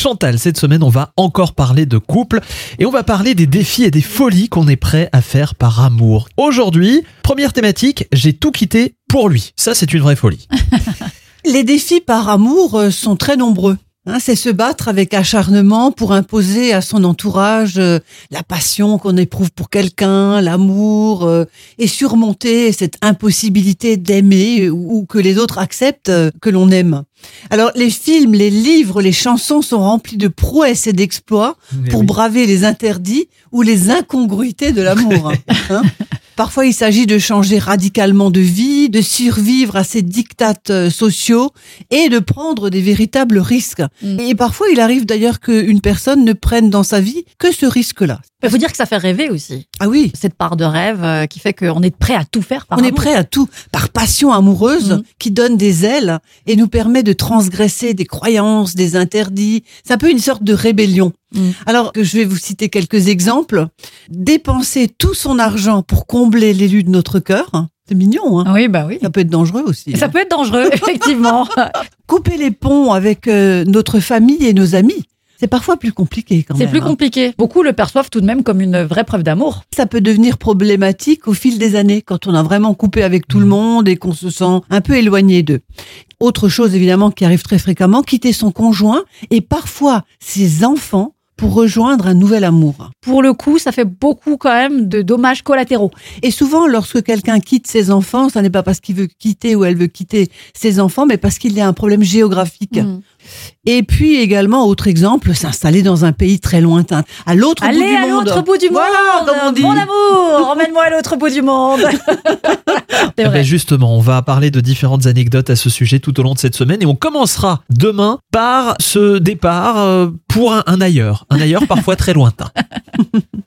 Chantal, cette semaine, on va encore parler de couple et on va parler des défis et des folies qu'on est prêt à faire par amour. Aujourd'hui, première thématique, j'ai tout quitté pour lui. Ça, c'est une vraie folie. Les défis par amour euh, sont très nombreux. Hein, c'est se battre avec acharnement pour imposer à son entourage euh, la passion qu'on éprouve pour quelqu'un, l'amour, euh, et surmonter cette impossibilité d'aimer ou, ou que les autres acceptent euh, que l'on aime. Alors les films, les livres, les chansons sont remplis de prouesses et d'exploits Mais pour oui. braver les interdits ou les incongruités de l'amour. hein. Parfois, il s'agit de changer radicalement de vie, de survivre à ces dictates euh, sociaux et de prendre des véritables risques. Mm. Et parfois, il arrive d'ailleurs qu'une personne ne prenne dans sa vie que ce risque-là. Il faut dire que ça fait rêver aussi. Ah oui, Cette part de rêve euh, qui fait qu'on est prêt à tout faire par on est prêt à tout par passion amoureuse Mm. qui donne des ailes et nous permet de transgresser des croyances, des interdits. C'est un peu une sorte de rébellion. Mm. Alors que je vais vous citer quelques exemples. Dépenser tout son argent pour combler l'élu de notre cœur, c'est mignon. Hein Oui, bah oui. ça peut être dangereux aussi. Ça hein. peut être dangereux, effectivement. Couper les ponts avec euh, notre famille et nos amis, c'est parfois plus compliqué quand C'est même. plus hein. compliqué. Beaucoup le perçoivent tout de même comme une vraie preuve d'amour. Ça peut devenir problématique au fil des années quand on a vraiment coupé avec tout le Mhm. monde et qu'on se sent un peu éloigné d'eux. Autre chose évidemment qui arrive très fréquemment, quitter son conjoint et parfois ses enfants pour rejoindre un nouvel amour. Pour le coup, ça fait beaucoup quand même de dommages collatéraux. Et souvent, lorsque quelqu'un quitte ses enfants, ça n'est pas parce qu'il veut quitter ou elle veut quitter ses enfants, mais parce qu'il y a un problème géographique. Mm. Et puis également, autre exemple, s'installer dans un pays très lointain, à l'autre bout Allez du à monde. l'autre bout du Voilà, monde, comme on dit. mon amour, emmène-moi à l'autre bout du monde. C'est Eh ben, justement, on va parler de différentes anecdotes à ce sujet tout au long de cette semaine et on commencera demain par ce départ euh, pour un, un ailleurs, un ailleurs parfois très lointain.